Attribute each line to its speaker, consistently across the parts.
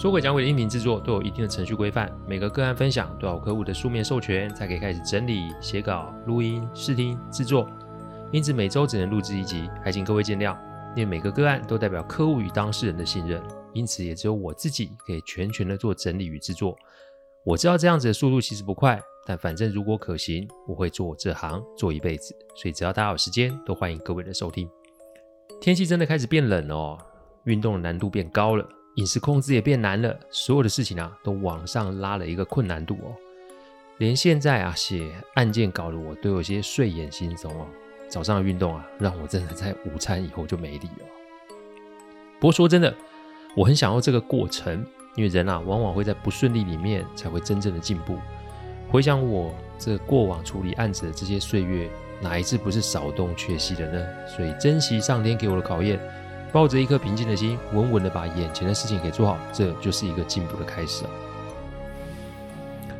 Speaker 1: 说鬼讲鬼的音频制作都有一定的程序规范，每个个案分享都要有客户的书面授权才可以开始整理、写稿、录音、试听、制作，因此每周只能录制一集，还请各位见谅。因为每个个案都代表客户与当事人的信任，因此也只有我自己可以全权的做整理与制作。我知道这样子的速度其实不快，但反正如果可行，我会做这行做一辈子，所以只要大家有时间，都欢迎各位的收听。天气真的开始变冷了哦，运动的难度变高了。饮食控制也变难了，所有的事情啊都往上拉了一个困难度哦。连现在啊写案件稿的我都有些睡眼惺忪哦。早上的运动啊，让我真的在午餐以后就没力了。不过说真的，我很享受这个过程，因为人啊往往会在不顺利里面才会真正的进步。回想我这过往处理案子的这些岁月，哪一次不是少东缺西的呢？所以珍惜上天给我的考验。抱着一颗平静的心，稳稳的把眼前的事情给做好，这就是一个进步的开始。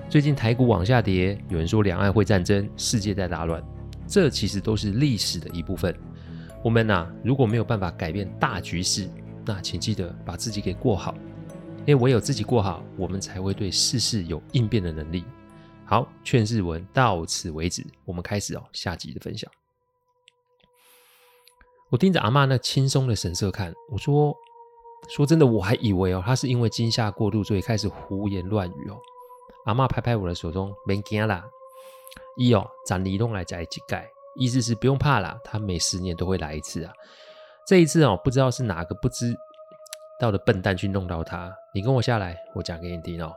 Speaker 1: 最近台股往下跌，有人说两岸会战争，世界在大乱，这其实都是历史的一部分。我们呐，如果没有办法改变大局势，那请记得把自己给过好，因为唯有自己过好，我们才会对世事有应变的能力。好，劝世文到此为止，我们开始哦，下集的分享。我盯着阿嬷那轻松的神色看，我说：“说真的，我还以为哦，她是因为惊吓过度，所以开始胡言乱语哦。”阿嬷拍拍我的手中，别惊啦，一哦，咱离弄来加一盖，意思是不用怕啦，她每十年都会来一次啊。这一次哦，不知道是哪个不知道的笨蛋去弄到她。你跟我下来，我讲给你听哦。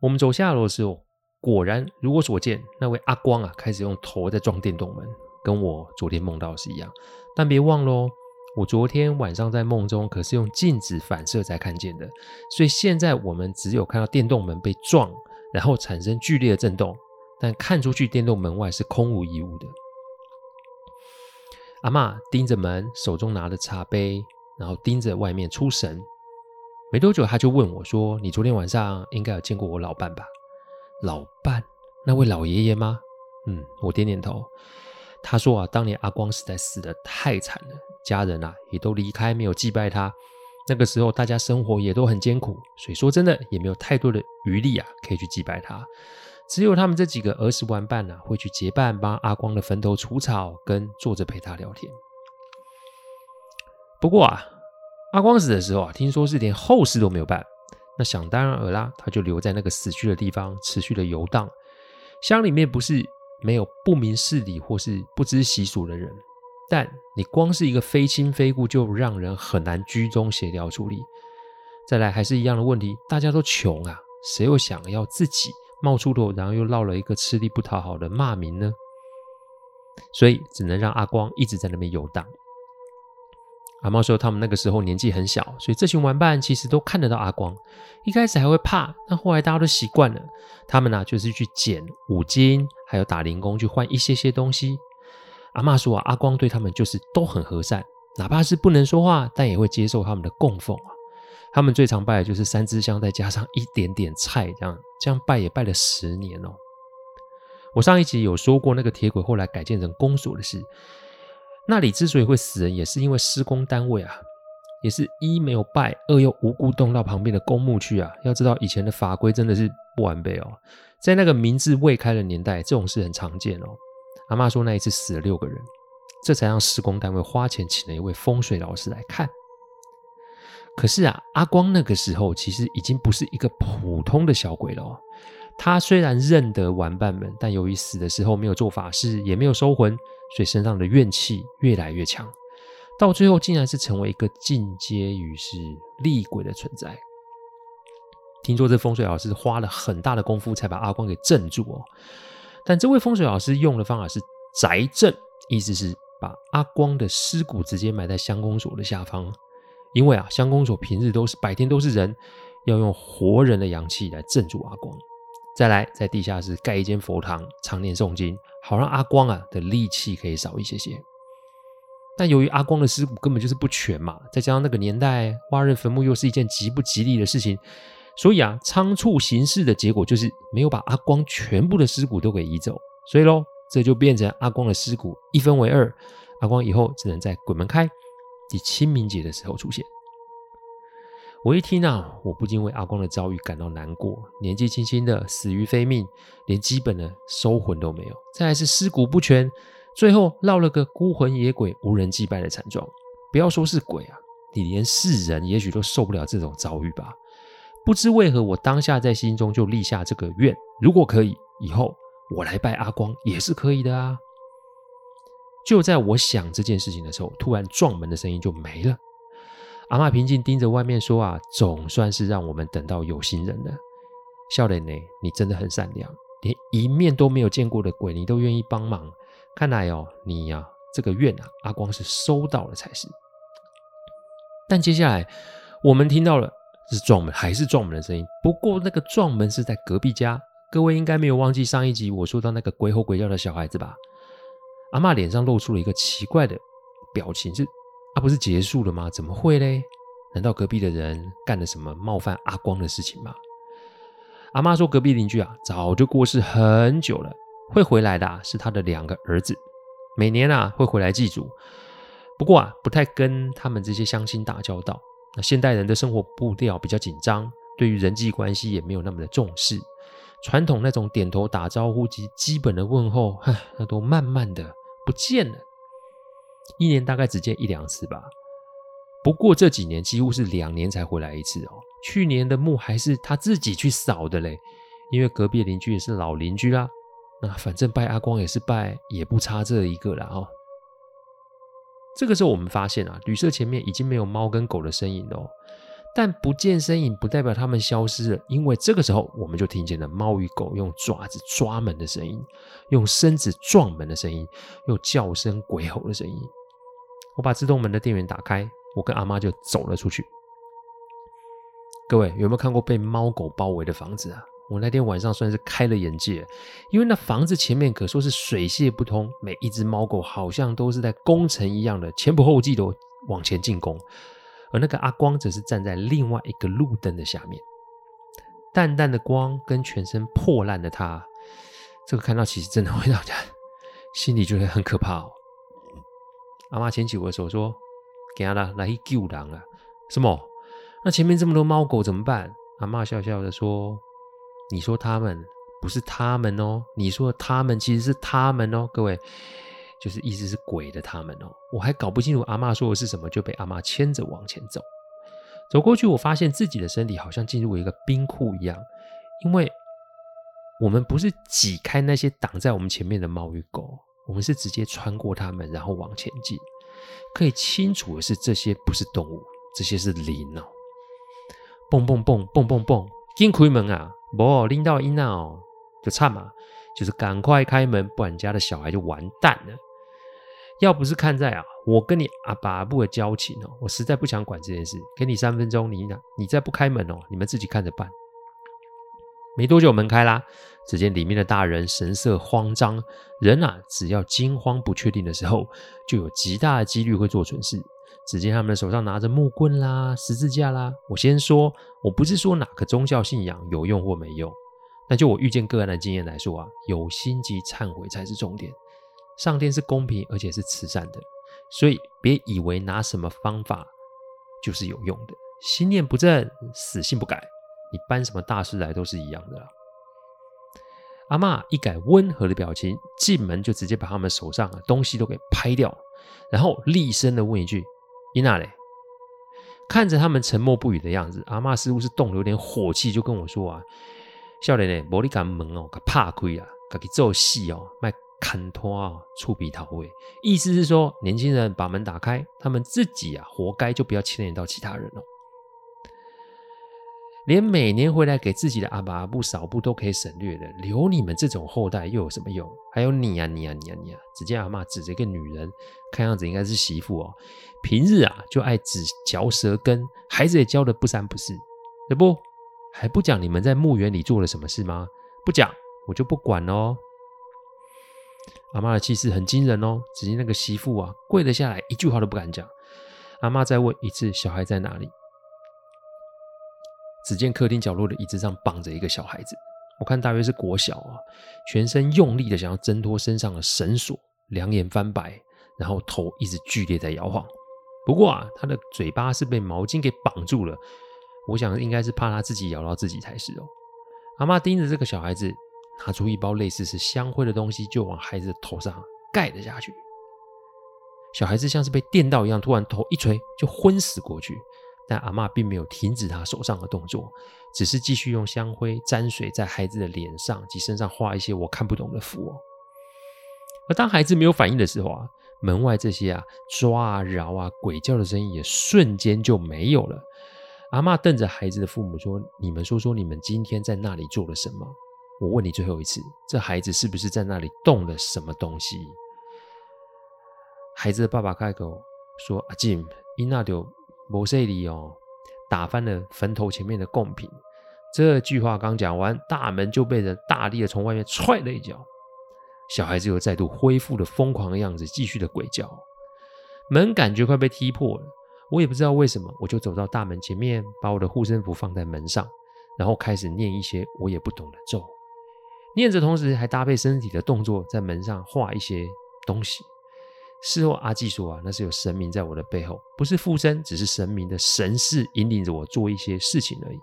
Speaker 1: 我们走下楼的时候，果然如我所见，那位阿光啊，开始用头在撞电动门。跟我昨天梦到是一样，但别忘喽，我昨天晚上在梦中可是用镜子反射才看见的，所以现在我们只有看到电动门被撞，然后产生剧烈的震动，但看出去电动门外是空无一物的。阿妈盯着门，手中拿着茶杯，然后盯着外面出神。没多久，他就问我说：“你昨天晚上应该有见过我老伴吧？”老伴？那位老爷爷吗？嗯，我点点头。他说啊，当年阿光实在死得太惨了，家人啊也都离开，没有祭拜他。那个时候大家生活也都很艰苦，所以说真的也没有太多的余力啊，可以去祭拜他。只有他们这几个儿时玩伴啊，会去结伴帮阿光的坟头除草，跟坐着陪他聊天。不过啊，阿光死的时候啊，听说是连后事都没有办。那想当然尔啦，他就留在那个死去的地方，持续的游荡。乡里面不是。没有不明事理或是不知习俗的人，但你光是一个非亲非故，就让人很难居中协调处理。再来还是一样的问题，大家都穷啊，谁又想要自己冒出头，然后又落了一个吃力不讨好的骂名呢？所以只能让阿光一直在那边游荡。阿嬷说，他们那个时候年纪很小，所以这群玩伴其实都看得到阿光。一开始还会怕，但后来大家都习惯了。他们呢、就是去捡五金，还有打零工去换一些些东西。阿嬷说啊，阿光对他们就是都很和善，哪怕是不能说话，但也会接受他们的供奉啊。他们最常拜的就是三支香，再加上一点点菜，这样这样拜也拜了十年哦。我上一集有说过那个铁轨后来改建成公所的事。那里之所以会死人，也是因为施工单位啊，也是一没有拜，二又无故动到旁边的公墓去啊。要知道以前的法规真的是不完备哦，在那个民智未开的年代，这种事很常见哦。阿嬷说那一次死了六个人，这才让施工单位花钱请了一位风水老师来看。可是啊，阿光那个时候其实已经不是一个普通的小鬼了哦。他虽然认得玩伴们，但由于死的时候没有做法事，也没有收魂。所以身上的怨气越来越强，到最后竟然是成为一个进阶于是厉鬼的存在。听说这风水老师花了很大的功夫才把阿光给镇住哦。但这位风水老师用的方法是宅镇，意思是把阿光的尸骨直接埋在乡公所的下方。因为啊，乡公所平日都是白天都是人，要用活人的阳气来镇住阿光。再来，在地下室盖一间佛堂，常年诵经，好让阿光啊的戾气可以少一些些。但由于阿光的尸骨根本就是不全嘛，再加上那个年代挖人坟墓又是一件极不吉利的事情，所以啊，仓促行事的结果就是没有把阿光全部的尸骨都给移走。所以喽，这就变成阿光的尸骨一分为二，阿光以后只能在鬼门开及清明节的时候出现。我一听啊，我不禁为阿光的遭遇感到难过。年纪轻轻的死于非命，连基本的收魂都没有，再来是尸骨不全。最后落了个孤魂野鬼、无人祭拜的惨状。不要说是鬼啊，你连世人也许都受不了这种遭遇吧。不知为何，我当下在心中就立下这个愿：如果可以，以后我来拜阿光也是可以的啊。就在我想这件事情的时候，突然撞门的声音就没了。阿嬷平静盯着外面说：“啊，总算是让我们等到有心人了。笑脸呢，你真的很善良，连一面都没有见过的鬼，你都愿意帮忙。”看来哦，你呀、这个愿啊，阿光是收到了才是。但接下来我们听到了是撞门，还是撞门的声音。不过那个撞门是在隔壁家。各位应该没有忘记上一集我说到那个鬼吼鬼叫的小孩子吧？阿嬷脸上露出了一个奇怪的表情，是啊，不是结束了吗？怎么会嘞？难道隔壁的人干了什么冒犯阿光的事情吗？阿妈说，隔壁邻居啊，早就过世很久了。会回来的啊，是他的两个儿子，每年啊会回来祭祖，不过啊不太跟他们这些乡亲打交道。那现代人的生活步调比较紧张，对于人际关系也没有那么的重视，传统那种点头打招呼及基本的问候，唉，那都慢慢的不见了。一年大概只见一两次吧。不过这几年几乎是两年才回来一次哦。去年的墓还是他自己去扫的嘞，因为隔壁邻居也是老邻居啦。那反正拜阿光也是拜，也不差这一个了哦。这个时候我们发现啊，旅社前面已经没有猫跟狗的身影了哦。但不见身影不代表它们消失了，因为这个时候我们就听见了猫与狗用爪子抓门的声音，用身子撞门的声音，用叫声鬼吼的声音。我把自动门的电源打开，我跟阿妈就走了出去。各位有没有看过被猫狗包围的房子啊？我那天晚上算是开了眼界，因为那房子前面可说是水泄不通，每一只猫狗好像都是在攻城一样的前仆后继的往前进攻，而那个阿光则是站在另外一个路灯的下面，淡淡的光跟全身破烂的他，这个看到其实真的会让人 心里觉得很可怕哦。阿妈牵起我的手说：“给他啦，来去救人啊！”什么？那前面这么多猫狗怎么办？阿妈笑笑的说。你说他们不是他们哦，你说他们其实是他们哦，各位，就是意思是鬼的他们哦。我还搞不清楚阿嬷说的是什么，就被阿嬷牵着往前走。走过去，我发现自己的身体好像进入一个冰库一样，因为我们不是挤开那些挡在我们前面的猫与狗，我们是直接穿过它们，然后往前进。可以清楚的是，这些不是动物，这些是灵哦。蹦蹦蹦蹦蹦蹦，紧开门啊！不，拎到音哦，就惨嘛，就是赶快开门，不然家的小孩就完蛋了。要不是看在啊，我跟你阿爸阿母的交情哦，我实在不想管这件事。给你三分钟，你呢，你再不开门哦，你们自己看着办。没多久门开啦，只见里面的大人神色慌张，人啊，只要惊慌不确定的时候，就有极大的几率会做蠢事。只见他们手上拿着木棍啦、十字架啦。我先说，我不是说哪个宗教信仰有用或没用，但就我遇见个案的经验来说啊，有心及忏悔才是重点。上天是公平而且是慈善的，所以别以为拿什么方法就是有用的。心念不正，死性不改，你搬什么大事来都是一样的啦。阿嬷一改温和的表情，进门就直接把他们手上的东西都给拍掉，然后厉声的问一句。伊娜嘞，看着他们沉默不语的样子，阿嬷似乎是动了有点火气，就跟我说啊：“少年嘞，无你敢门哦，给怕亏啊，给做戏哦，卖砍拖啊，触鼻头尾。”意思是说，年轻人把门打开，他们自己啊，活该就不要牵连到其他人哦。连每年回来给自己的阿爸阿母扫墓都可以省略的，留你们这种后代又有什么用？还有你呀、啊，你呀、啊，你呀、啊，你呀、啊！只见阿妈指着一个女人，看样子应该是媳妇哦。平日啊就爱指嚼舌根，孩子也教的不三不四。这不还不讲你们在墓园里做了什么事吗？不讲，我就不管哦。阿妈的气势很惊人哦，只见那个媳妇啊，跪了下来，一句话都不敢讲。阿妈再问一次：“小孩在哪里？”只见客厅角落的椅子上绑着一个小孩子，我看大约是国小啊，全身用力的想要挣脱身上的绳索，两眼翻白，然后头一直剧烈在摇晃。不过啊，他的嘴巴是被毛巾给绑住了，我想应该是怕他自己咬到自己才是哦。阿妈盯着这个小孩子。拿出一包类似是香灰的东西，就往孩子的头上盖了下去。小孩子像是被电到一样，突然头一锤就昏死过去。但阿嬷并没有停止她手上的动作，只是继续用香灰沾水在孩子的脸上及身上画一些我看不懂的符。而当孩子没有反应的时候啊，门外这些啊抓啊挠啊鬼叫的声音也瞬间就没有了。阿嬷瞪着孩子的父母说：“你们说说，你们今天在那里做了什么？”我问你最后一次，这孩子是不是在那里动了什么东西？孩子的爸爸开口说：“阿金，伊那就没说理哦，打翻了坟头前面的贡品。”这句话刚讲完，大门就被人大力的从外面踹了一脚，小孩子又再度恢复了疯狂的样子，继续的鬼叫。门感觉快被踢破了，我也不知道为什么，我就走到大门前面，把我的护身符放在门上，然后开始念一些我也不懂的咒。念着，同时还搭配身体的动作，在门上画一些东西。事后阿纪说啊，那是有神明在我的背后，不是附身，只是神明的神识引领着我做一些事情而已。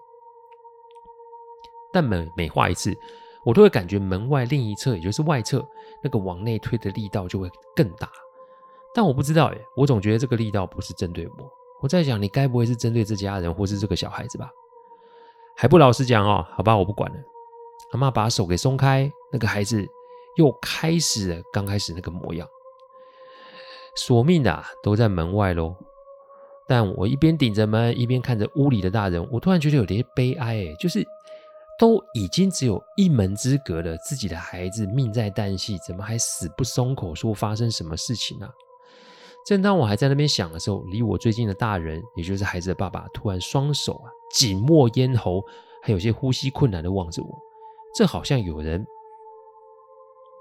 Speaker 1: 但每每画一次，我都会感觉门外另一侧，也就是外侧那个往内推的力道就会更大。但我不知道耶，我总觉得这个力道不是针对我。我在想，你该不会是针对这家人或是这个小孩子吧？还不老实讲哦，好吧，我不管了。阿嬷把手给松开，那个孩子又开始了刚开始那个模样。索命的啊，都在门外喽。但我一边顶着门，一边看着屋里的大人，我突然觉得有点悲哀哎，就是都已经只有一门之隔了，自己的孩子命在旦夕，怎么还死不松口说发生什么事情啊？正当我还在那边想的时候，离我最近的大人，也就是孩子的爸爸，突然双手啊紧握咽喉，还有些呼吸困难的望着我。这好像有人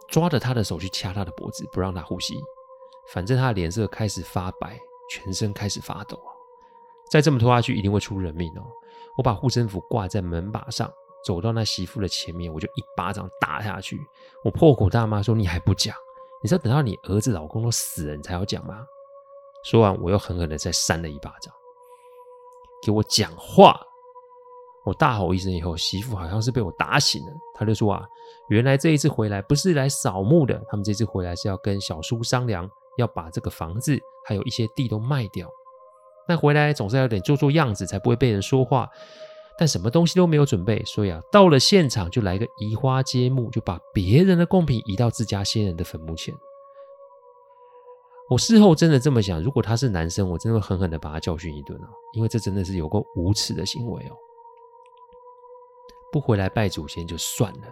Speaker 1: 抓着他的手去掐他的脖子，不让他呼吸。反正他的脸色开始发白，全身开始发抖。再这么拖下去，一定会出人命哦！我把护身符挂在门把上，走到那媳妇的前面，我就一巴掌打下去。我破口大骂说：“你还不讲？你是要等到你儿子、老公都死了，你才要讲吗？”说完，我又狠狠的再扇了一巴掌。给我讲话！我大吼一声以后，媳妇好像是被我打醒了，她就说：“啊，原来这一次回来不是来扫墓的，他们这次回来是要跟小叔商量，要把这个房子还有一些地都卖掉。那回来总是要有点做做样子，才不会被人说话。但什么东西都没有准备，所以啊，到了现场就来个移花接木，就把别人的贡品移到自家先人的坟墓前。我事后真的这么想，如果他是男生，我真的会狠狠的把他教训一顿啊，因为这真的是有够无耻的行为哦。”不回来拜祖先就算了，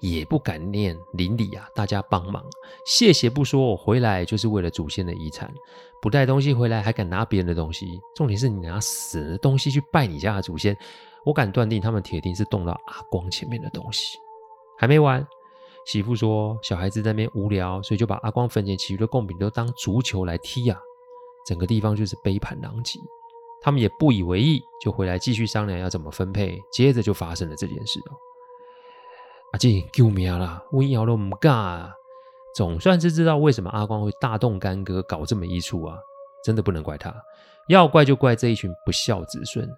Speaker 1: 也不敢念邻里啊，大家帮忙，谢谢不说，我回来就是为了祖先的遗产，不带东西回来还敢拿别人的东西，重点是你拿死的东西去拜你家的祖先，我敢断定他们铁定是动到阿光前面的东西。还没完，媳妇说小孩子在那边无聊，所以就把阿光坟前其余的贡品都当足球来踢啊，整个地方就是杯盘狼藉。他们也不以为意，就回来继续商量要怎么分配。接着就发生了这件事哦。阿进救命啦！我摇都唔干啊！总算是知道为什么阿光会大动干戈搞这么一出啊！真的不能怪他，要怪就怪这一群不孝子孙。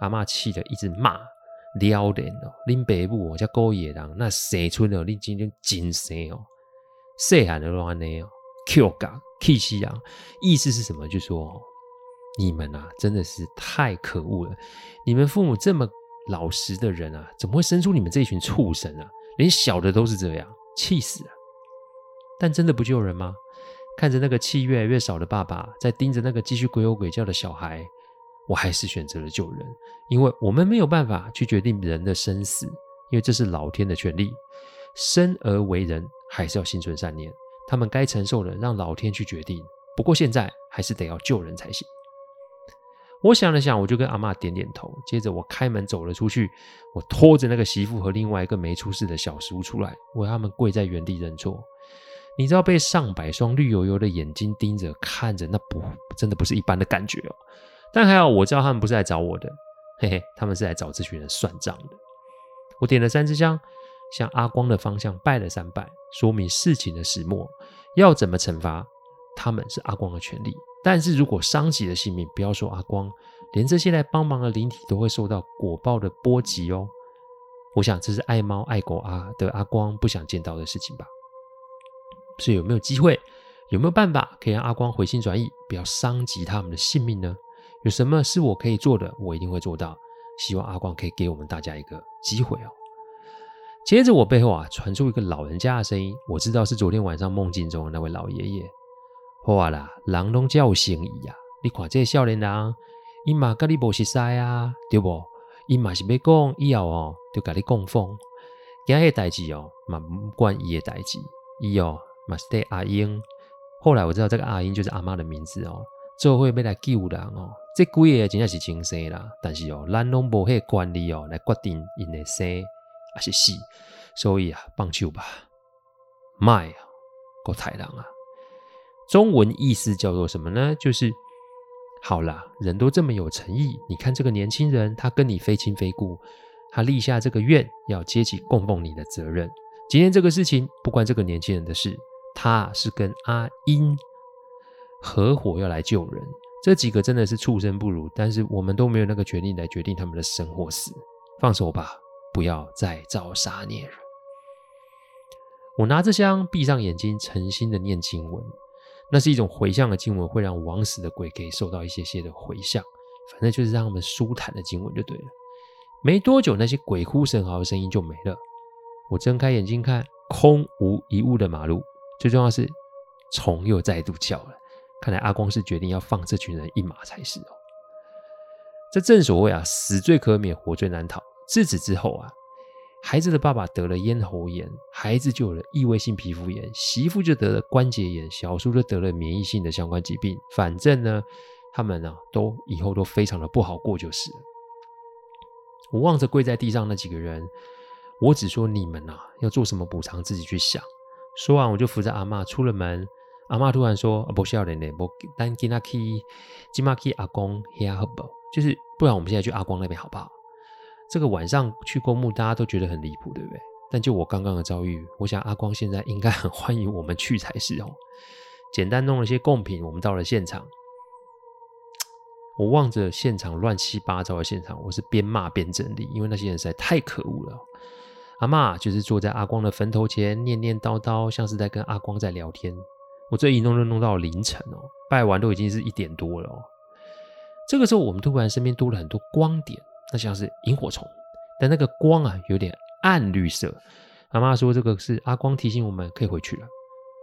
Speaker 1: 阿嬷气得一直骂：撩人哦，恁爸母哦，叫狗野狼，那生出了你今天精神哦，细汉的乱呢哦，Q 港气死人！意思是什么？就说。你们啊，真的是太可恶了！你们父母这么老实的人啊，怎么会生出你们这群畜生啊？连小的都是这样，气死了！但真的不救人吗？看着那个气越来越少的爸爸，在盯着那个继续鬼吼鬼叫的小孩，我还是选择了救人，因为我们没有办法去决定人的生死，因为这是老天的权利。生而为人，还是要心存善念，他们该承受的，让老天去决定。不过现在还是得要救人才行。我想了想，我就跟阿嬷点点头。接着我开门走了出去，我拖着那个媳妇和另外一个没出事的小叔出来，我他们跪在原地认错。你知道被上百双绿油油的眼睛盯着看着，那不真的不是一般的感觉哦。但还好我知道他们不是来找我的，嘿嘿，他们是来找这群人算账的。我点了三支香，向阿光的方向拜了三拜，说明事情的始末，要怎么惩罚他们是阿光的权利。但是如果伤及了性命，不要说阿光，连这些来帮忙的灵体都会受到果报的波及哦。我想这是爱猫爱狗啊的阿光不想见到的事情吧。所以有没有机会，有没有办法可以让阿光回心转意，不要伤及他们的性命呢？有什么是我可以做的，我一定会做到。希望阿光可以给我们大家一个机会哦。接着我背后啊传出一个老人家的声音，我知道是昨天晚上梦境中的那位老爷爷。哇啦，人拢叫生意啊！你看这个少年人，伊嘛甲你无熟识啊，对不？伊嘛是要讲以后哦，就甲你供奉。今日代志哦，嘛毋管伊诶代志，伊哦嘛是对阿英。后来我知道这个阿英就是阿妈的名字哦，做伙要来救人哦。这几个真正是亲生啦，但是哦，咱拢无迄个权利哦来决定因诶生还是死，所以啊，放手吧，卖啊，够太人啊！中文意思叫做什么呢？就是好啦，人都这么有诚意。你看这个年轻人，他跟你非亲非故，他立下这个愿，要接起供奉你的责任。今天这个事情不关这个年轻人的事，他是跟阿英合伙要来救人。这几个真的是畜生不如，但是我们都没有那个权利来决定他们的生或死。放手吧，不要再造杀孽了。我拿着香，闭上眼睛，诚心的念经文。那是一种回向的经文，会让枉死的鬼可以受到一些些的回向，反正就是让他们舒坦的经文就对了。没多久，那些鬼哭神嚎的声音就没了。我睁开眼睛看，空无一物的马路，最重要是虫又再度叫了。看来阿光是决定要放这群人一马才是哦。这正所谓啊，死罪可免，活罪难逃。自此之后啊。孩子的爸爸得了咽喉炎，孩子就有了异位性皮肤炎，媳妇就得了关节炎，小叔就得了免疫性的相关疾病。反正呢，他们呢、啊、都以后都非常的不好过就是。我望着跪在地上那几个人，我只说你们啊要做什么补偿自己去想。说完，我就扶着阿嬷出了门。阿嬷突然说：“不需要人嘞，不单给他去，今嘛去阿公遐好不？就是不然我们现在去阿光那边好不好？”这个晚上去公墓，大家都觉得很离谱，对不对？但就我刚刚的遭遇，我想阿光现在应该很欢迎我们去才是哦。简单弄了些贡品，我们到了现场。我望着现场乱七八糟的现场，我是边骂边整理，因为那些人实在太可恶了。阿嬷就是坐在阿光的坟头前，念念叨叨，像是在跟阿光在聊天。我这一弄就弄到凌晨哦，拜完都已经是一点多了哦。这个时候，我们突然身边多了很多光点。那像是萤火虫，但那个光啊有点暗绿色。阿嬷说这个是阿光提醒我们可以回去了，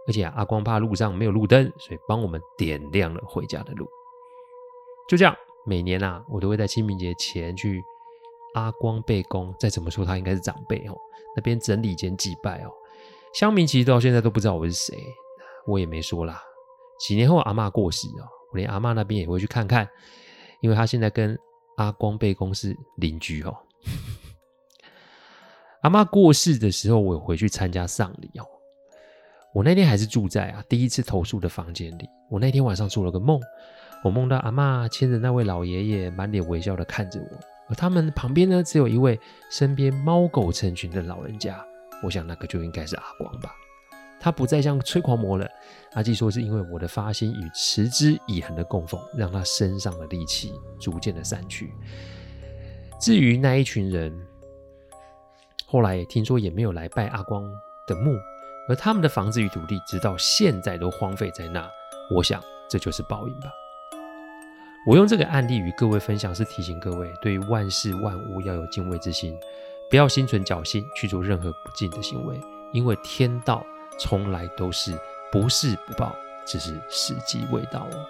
Speaker 1: 而且阿光怕路上没有路灯，所以帮我们点亮了回家的路。就这样，每年啊我都会在清明节前去阿光背公，再怎么说他应该是长辈哦，那边整理间祭拜哦。乡民其实到现在都不知道我是谁，我也没说啦。几年后阿嬷过世哦，我连阿嬷那边也会去看看，因为他现在跟。阿光辈公是邻居哦。阿妈过世的时候，我有回去参加丧礼哦。我那天还是住在啊第一次投宿的房间里。我那天晚上做了个梦，我梦到阿妈牵着那位老爷爷，满脸微笑的看着我，而他们旁边呢，只有一位身边猫狗成群的老人家。我想那个就应该是阿光吧。他不再像催狂魔了。阿纪说是因为我的发心与持之以恒的供奉，让他身上的戾气逐渐的散去。至于那一群人，后来听说也没有来拜阿光的墓，而他们的房子与土地直到现在都荒废在那。我想这就是报应吧。我用这个案例与各位分享，是提醒各位对于万事万物要有敬畏之心，不要心存侥幸去做任何不敬的行为，因为天道。从来都是不是不报，只是时机未到哦。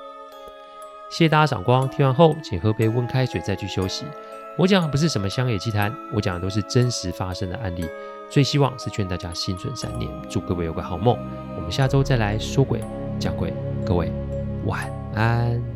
Speaker 1: 谢谢大家赏光，听完后请喝杯温开水再去休息。我讲的不是什么乡野奇谈，我讲的都是真实发生的案例。最希望是劝大家心存善念，祝各位有个好梦。我们下周再来说鬼讲鬼，各位晚安。